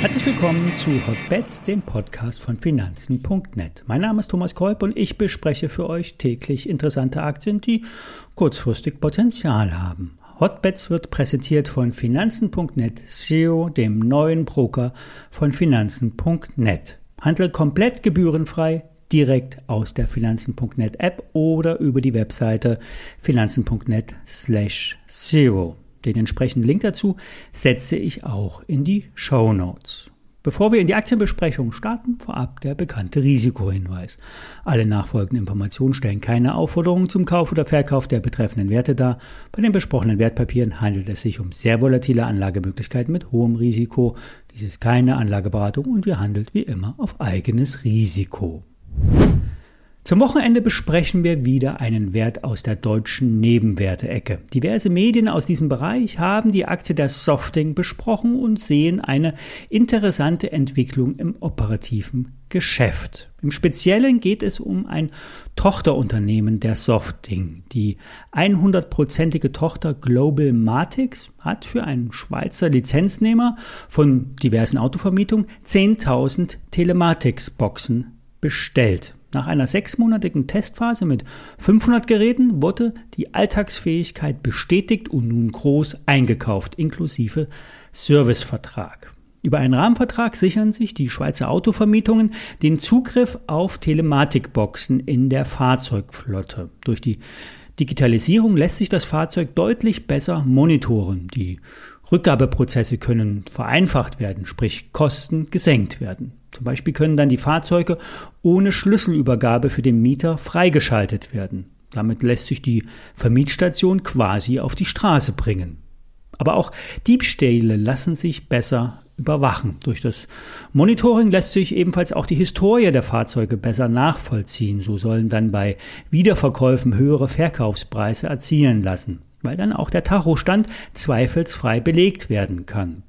Herzlich willkommen zu Hotbets, dem Podcast von Finanzen.net. Mein Name ist Thomas Kolb und ich bespreche für euch täglich interessante Aktien, die kurzfristig Potenzial haben. Hotbets wird präsentiert von Finanzen.net SEO, dem neuen Broker von Finanzen.net. Handel komplett gebührenfrei direkt aus der Finanzen.net App oder über die Webseite finanzen.net slash zero. Den entsprechenden Link dazu setze ich auch in die Show Notes. Bevor wir in die Aktienbesprechung starten, vorab der bekannte Risikohinweis. Alle nachfolgenden Informationen stellen keine Aufforderung zum Kauf oder Verkauf der betreffenden Werte dar. Bei den besprochenen Wertpapieren handelt es sich um sehr volatile Anlagemöglichkeiten mit hohem Risiko. Dies ist keine Anlageberatung und wir handeln wie immer auf eigenes Risiko. Zum Wochenende besprechen wir wieder einen Wert aus der deutschen Nebenwerte-Ecke. Diverse Medien aus diesem Bereich haben die Aktie der Softing besprochen und sehen eine interessante Entwicklung im operativen Geschäft. Im Speziellen geht es um ein Tochterunternehmen der Softing. Die 100-prozentige Tochter Global Matix hat für einen Schweizer Lizenznehmer von diversen Autovermietungen 10.000 Telematics-Boxen bestellt. Nach einer sechsmonatigen Testphase mit 500 Geräten wurde die Alltagsfähigkeit bestätigt und nun groß eingekauft, inklusive Servicevertrag. Über einen Rahmenvertrag sichern sich die Schweizer Autovermietungen den Zugriff auf Telematikboxen in der Fahrzeugflotte. Durch die Digitalisierung lässt sich das Fahrzeug deutlich besser monitoren. Die Rückgabeprozesse können vereinfacht werden, sprich Kosten gesenkt werden. Zum Beispiel können dann die Fahrzeuge ohne Schlüsselübergabe für den Mieter freigeschaltet werden. Damit lässt sich die Vermietstation quasi auf die Straße bringen. Aber auch Diebstähle lassen sich besser überwachen. Durch das Monitoring lässt sich ebenfalls auch die Historie der Fahrzeuge besser nachvollziehen. So sollen dann bei Wiederverkäufen höhere Verkaufspreise erzielen lassen, weil dann auch der Tachostand zweifelsfrei belegt werden kann.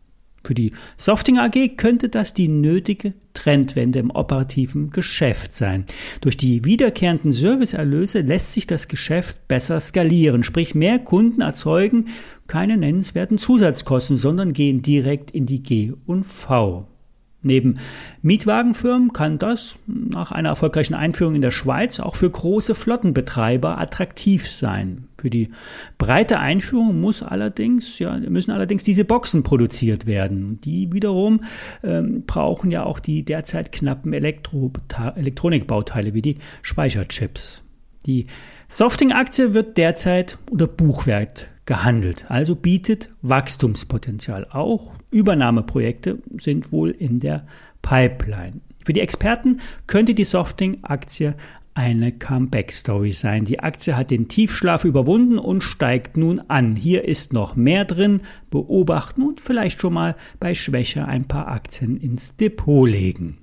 Für die Softing AG könnte das die nötige Trendwende im operativen Geschäft sein. Durch die wiederkehrenden Serviceerlöse lässt sich das Geschäft besser skalieren, sprich mehr Kunden erzeugen keine nennenswerten Zusatzkosten, sondern gehen direkt in die G und V. Neben Mietwagenfirmen kann das nach einer erfolgreichen Einführung in der Schweiz auch für große Flottenbetreiber attraktiv sein. Für die breite Einführung muss allerdings, ja, müssen allerdings diese Boxen produziert werden. Die wiederum ähm, brauchen ja auch die derzeit knappen Elektro Elektronikbauteile wie die Speicherchips. Die Softing-Aktie wird derzeit unter Buchwert gehandelt, also bietet Wachstumspotenzial. Auch Übernahmeprojekte sind wohl in der Pipeline. Für die Experten könnte die Softing-Aktie eine Comeback-Story sein. Die Aktie hat den Tiefschlaf überwunden und steigt nun an. Hier ist noch mehr drin. Beobachten und vielleicht schon mal bei Schwäche ein paar Aktien ins Depot legen.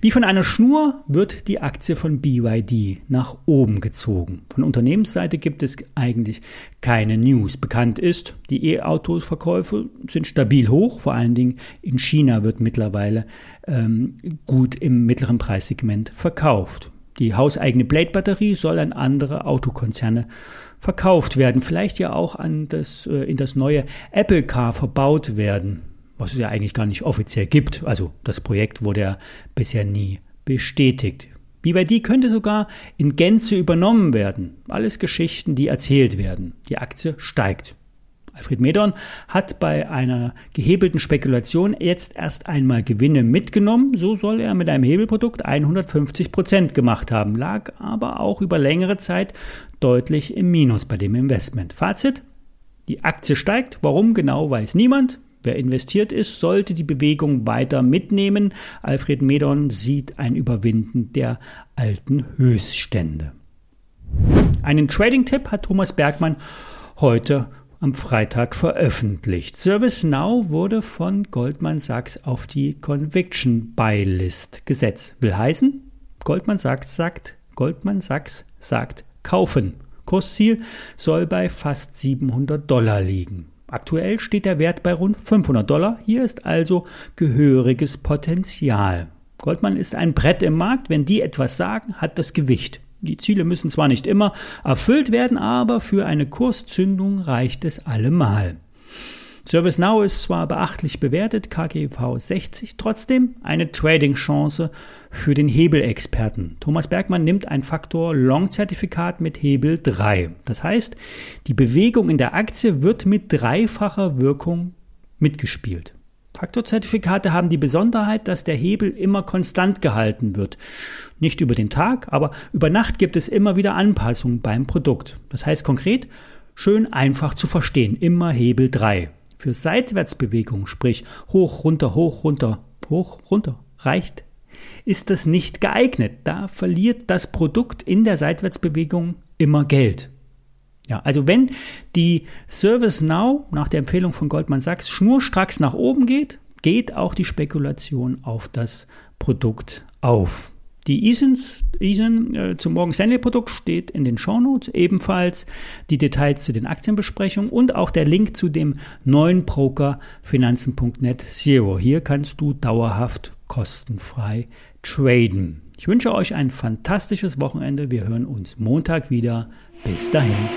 Wie von einer Schnur wird die Aktie von BYD nach oben gezogen. Von Unternehmensseite gibt es eigentlich keine News. Bekannt ist, die E-Autos-Verkäufe sind stabil hoch. Vor allen Dingen in China wird mittlerweile ähm, gut im mittleren Preissegment verkauft. Die hauseigene Blade-Batterie soll an andere Autokonzerne verkauft werden, vielleicht ja auch an das, äh, in das neue Apple Car verbaut werden was es ja eigentlich gar nicht offiziell gibt. Also das Projekt wurde ja bisher nie bestätigt. BYD könnte sogar in Gänze übernommen werden. Alles Geschichten, die erzählt werden. Die Aktie steigt. Alfred Medon hat bei einer gehebelten Spekulation jetzt erst einmal Gewinne mitgenommen. So soll er mit einem Hebelprodukt 150 Prozent gemacht haben, lag aber auch über längere Zeit deutlich im Minus bei dem Investment. Fazit? Die Aktie steigt. Warum genau weiß niemand. Wer investiert ist, sollte die Bewegung weiter mitnehmen. Alfred Medon sieht ein Überwinden der alten Höchststände. Einen Trading-Tipp hat Thomas Bergmann heute am Freitag veröffentlicht. ServiceNow wurde von Goldman Sachs auf die Conviction Buy List gesetzt. Will heißen, Goldman Sachs sagt, Goldman Sachs sagt kaufen. Kursziel soll bei fast 700 Dollar liegen. Aktuell steht der Wert bei rund 500 Dollar. Hier ist also gehöriges Potenzial. Goldman ist ein Brett im Markt. Wenn die etwas sagen, hat das Gewicht. Die Ziele müssen zwar nicht immer erfüllt werden, aber für eine Kurszündung reicht es allemal. ServiceNow ist zwar beachtlich bewertet, KGV 60, trotzdem eine Trading-Chance für den Hebelexperten. Thomas Bergmann nimmt ein Faktor Long-Zertifikat mit Hebel 3. Das heißt, die Bewegung in der Aktie wird mit dreifacher Wirkung mitgespielt. Faktorzertifikate haben die Besonderheit, dass der Hebel immer konstant gehalten wird. Nicht über den Tag, aber über Nacht gibt es immer wieder Anpassungen beim Produkt. Das heißt konkret, schön einfach zu verstehen, immer Hebel 3. Für Seitwärtsbewegung, sprich hoch, runter, hoch, runter, hoch, runter, reicht, ist das nicht geeignet. Da verliert das Produkt in der Seitwärtsbewegung immer Geld. Ja, also wenn die Service Now nach der Empfehlung von Goldman Sachs schnurstracks nach oben geht, geht auch die Spekulation auf das Produkt auf. Die ISINs, ISIN äh, zum Morgan Stanley Produkt steht in den Shownotes, ebenfalls die Details zu den Aktienbesprechungen und auch der Link zu dem neuen Broker Finanzen.net Zero. Hier kannst du dauerhaft kostenfrei traden. Ich wünsche euch ein fantastisches Wochenende. Wir hören uns Montag wieder. Bis dahin.